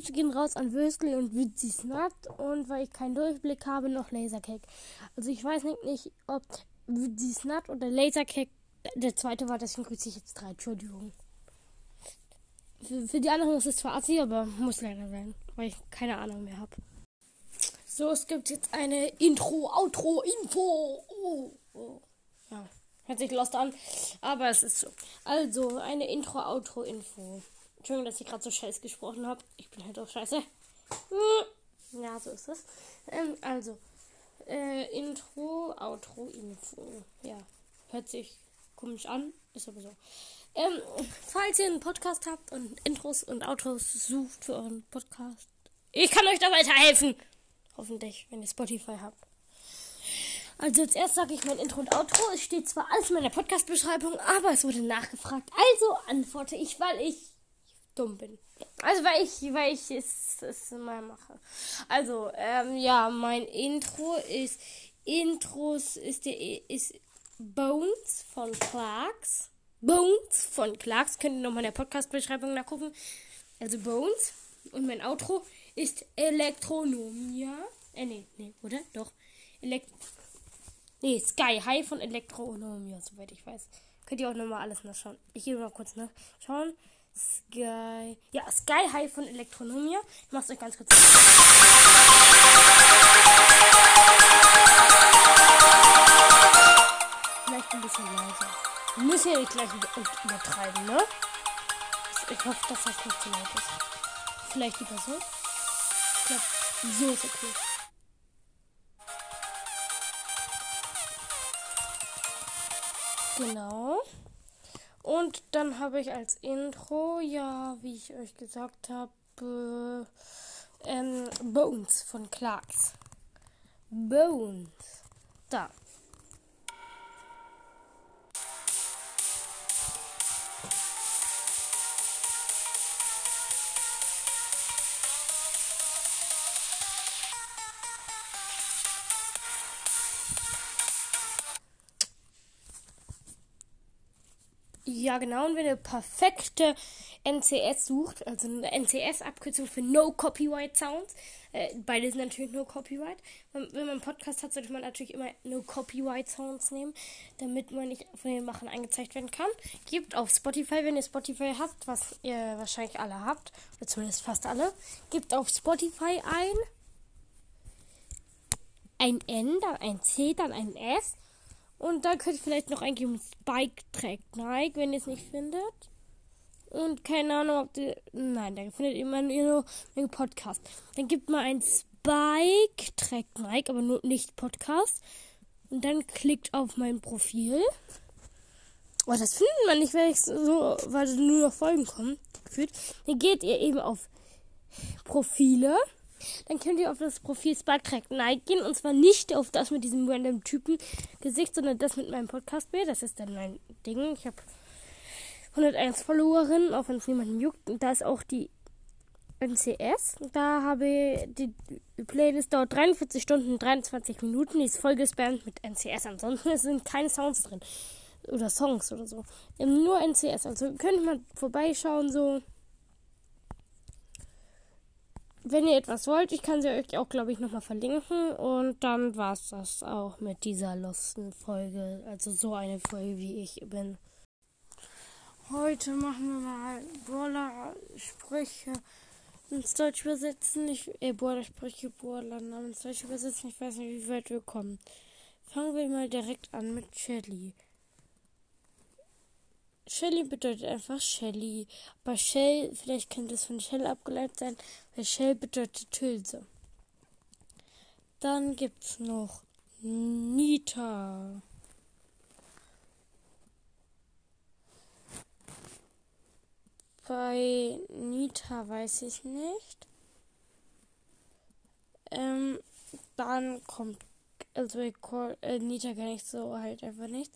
Grüße gehen raus an Würstel und Witzi Snap und weil ich keinen Durchblick habe, noch Lasercake. Also ich weiß nicht, nicht ob Witzi Snap oder Lasercake der zweite war, deswegen grüße ich jetzt drei. Entschuldigung. Für, für die anderen ist es zwar assi, aber muss leider sein, weil ich keine Ahnung mehr habe. So, es gibt jetzt eine Intro, Outro, Info. Oh, oh. Ja, hört sich lost an, aber es ist so. Also, eine Intro, Outro, Info. Entschuldigung, dass ich gerade so scheiß gesprochen habe. Ich bin halt auch scheiße. Hm. Ja, so ist es. Ähm, also, äh, Intro, Outro, Info. Ja, hört sich komisch an, ist aber so. Ähm, falls ihr einen Podcast habt und Intros und Outros sucht für euren Podcast, ich kann euch da weiterhelfen. Hoffentlich, wenn ihr Spotify habt. Also jetzt erst sage ich mein Intro und Outro. Es steht zwar alles in meiner Podcast-Beschreibung, aber es wurde nachgefragt. Also antworte ich, weil ich dumm bin. Also weil ich, weil ich es, es mal mache. Also, ähm, ja, mein Intro ist Intros ist der ist Bones von Clarks. Bones von Clarks. Könnt ihr nochmal in der Podcast-Beschreibung nachgucken. Also Bones. Und mein Outro ist Elektronomia. Äh, nee, nee, oder? Doch. Elekt nee, Sky High von Elektronomia, soweit ich weiß. Könnt ihr auch nochmal alles nachschauen. Ich gehe mal kurz nachschauen. Sky. Ja, Sky High von Elektronomia. Ich mach's euch ganz kurz. Vielleicht ein bisschen leiser. Wir müssen ja nicht gleich übertreiben, ne? Ich hoffe, dass das nicht zu laut ist. Vielleicht lieber so. Ich glaube, so ist okay. Genau. Und dann habe ich als Intro, ja, wie ich euch gesagt habe, ähm, Bones von Clarks. Bones. Da. Ja, genau. Und wenn ihr perfekte NCS sucht, also eine NCS-Abkürzung für No Copyright Sounds, äh, beide sind natürlich No Copyright. Wenn, wenn man einen Podcast hat, sollte man natürlich immer No Copyright Sounds nehmen, damit man nicht von den Machen angezeigt werden kann. Gebt auf Spotify, wenn ihr Spotify habt, was ihr wahrscheinlich alle habt, oder zumindest fast alle, gebt auf Spotify ein ein N, dann ein C, dann ein S und dann könnt ihr vielleicht noch eingeben Spike Track Nike, wenn ihr es nicht findet. Und keine Ahnung, ob ihr. Nein, da findet ihr immer nur einen Podcast. Dann gibt man ein Spike Track Nike, aber nur nicht Podcast. Und dann klickt auf mein Profil. Oh, das findet man nicht, weil ich so, weil nur noch Folgen kommen. Dann geht ihr eben auf Profile dann könnt ihr auf das Profil Sparktrack Night gehen. Und zwar nicht auf das mit diesem random Typen Gesicht, sondern das mit meinem Podcast-Bild. Das ist dann mein Ding. Ich habe 101 Followerinnen, auch wenn es niemanden juckt. Und da ist auch die NCS. Da habe ich die Playlist dauert 43 Stunden 23 Minuten. Die ist voll gespammt mit NCS. Ansonsten sind keine Sounds drin. Oder Songs oder so. Nur NCS. Also könnt ihr mal vorbeischauen, so wenn ihr etwas wollt, ich kann sie euch auch, glaube ich, nochmal verlinken. Und dann war es das auch mit dieser lustigen Folge. Also so eine Folge, wie ich bin. Heute machen wir mal Brawler-Sprüche ins Deutsch übersetzen. Ich, äh, Brawler-Sprüche, Brawler-Namen ins Deutsch übersetzen. Ich weiß nicht, wie weit wir kommen. Fangen wir mal direkt an mit Shelly. Shelly bedeutet einfach Shelly. Aber Shell, vielleicht könnte es von Shell abgeleitet sein, weil Shell bedeutet Hülse. Dann gibt's noch Nita. Bei Nita weiß ich nicht. Ähm, dann kommt, also äh, Nita kann ich so halt einfach nicht.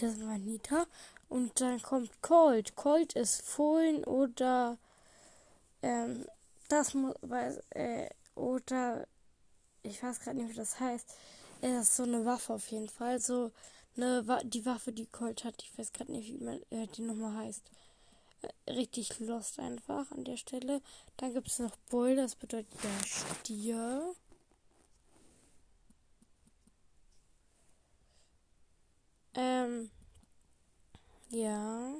Das war Nita. Und dann kommt Cold. Cold ist Fohlen oder ähm, das muss äh, oder ich weiß gerade nicht, wie das heißt. Es ist so eine Waffe auf jeden Fall. So eine die Waffe, die Colt hat. Ich weiß gerade nicht, wie man äh, die nochmal heißt. Äh, richtig lost einfach an der Stelle. Dann gibt es noch Bull, das bedeutet der Stier. Ähm, ja.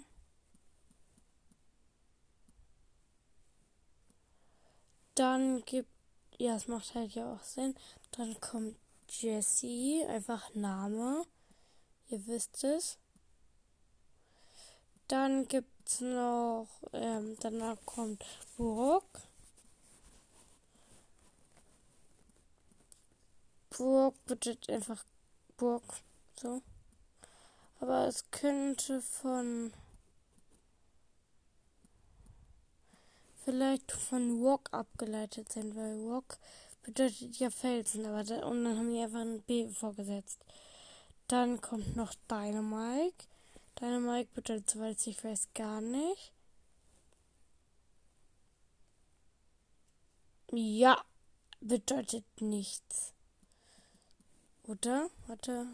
Dann gibt, ja, es macht halt ja auch Sinn. Dann kommt Jessie, einfach Name. Ihr wisst es. Dann gibt's noch, ähm, danach kommt Burg. Burg bedeutet einfach Burg, so. Aber es könnte von vielleicht von Rock abgeleitet sein, weil Rock bedeutet ja Felsen, aber da, und dann haben die einfach ein B vorgesetzt. Dann kommt noch Dynamite. Dynamite bedeutet, soweit ich weiß, gar nicht. Ja, bedeutet nichts. Oder? Warte.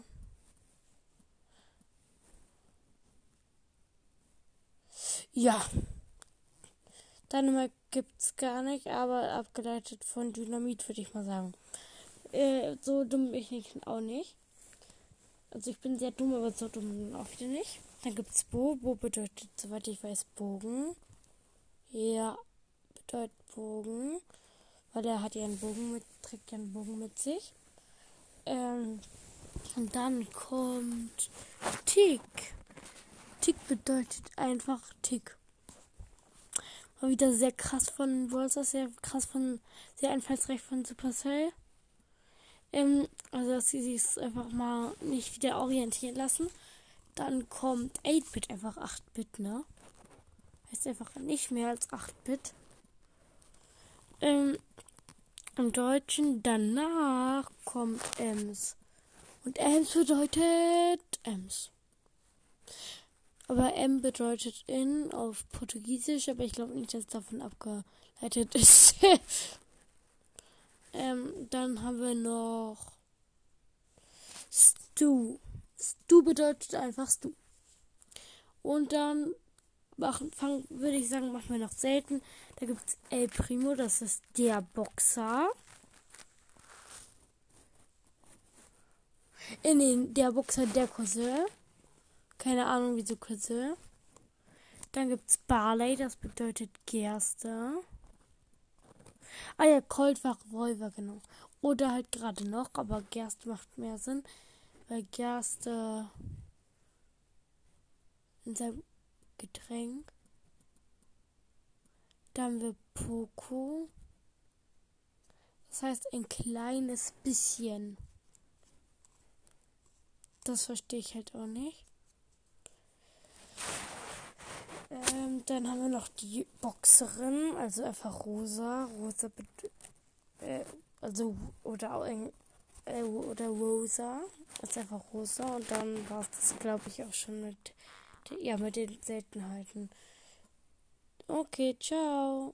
Ja. Dynamite gibt's gar nicht, aber abgeleitet von Dynamit, würde ich mal sagen. Äh, so dumm bin ich nicht, auch nicht. Also ich bin sehr dumm, aber so dumm auch wieder nicht. Dann gibt's Bo. Bo bedeutet, soweit ich weiß, Bogen. Ja, bedeutet Bogen. Weil er hat ja einen Bogen mit, trägt ja einen Bogen mit sich. Ähm, und dann kommt Tick. Tick bedeutet einfach Tick. War wieder sehr krass von Wolsters, sehr krass von, sehr einfallsreich von Supercell. Ähm, also, dass sie sich einfach mal nicht wieder orientieren lassen. Dann kommt 8-Bit einfach 8-Bit, ne? Heißt einfach nicht mehr als 8-Bit. Ähm, Im Deutschen danach kommt Ems. Und Ems bedeutet Ems. Aber M bedeutet in auf Portugiesisch, aber ich glaube nicht, dass davon abgeleitet ist. ähm, dann haben wir noch Stu. Stu bedeutet einfach Stu. Und dann machen, fang, würde ich sagen, machen wir noch selten. Da gibt es El Primo, das ist der Boxer. In den, der Boxer, der Cousin. Keine Ahnung, wieso Cousin. Dann gibt es Barley, das bedeutet Gerste. Ah ja, Colt war Revolver, genau. Oder halt gerade noch, aber Gerste macht mehr Sinn, weil Gerste in seinem Getränk. Dann haben wir Poco. Das heißt ein kleines bisschen. Das verstehe ich halt auch nicht. Ähm, dann haben wir noch die Boxerin, also einfach rosa. Rosa, äh, also, oder, äh, oder rosa. Ist einfach rosa. Und dann war es das, glaube ich, auch schon mit, ja, mit den Seltenheiten. Okay, ciao.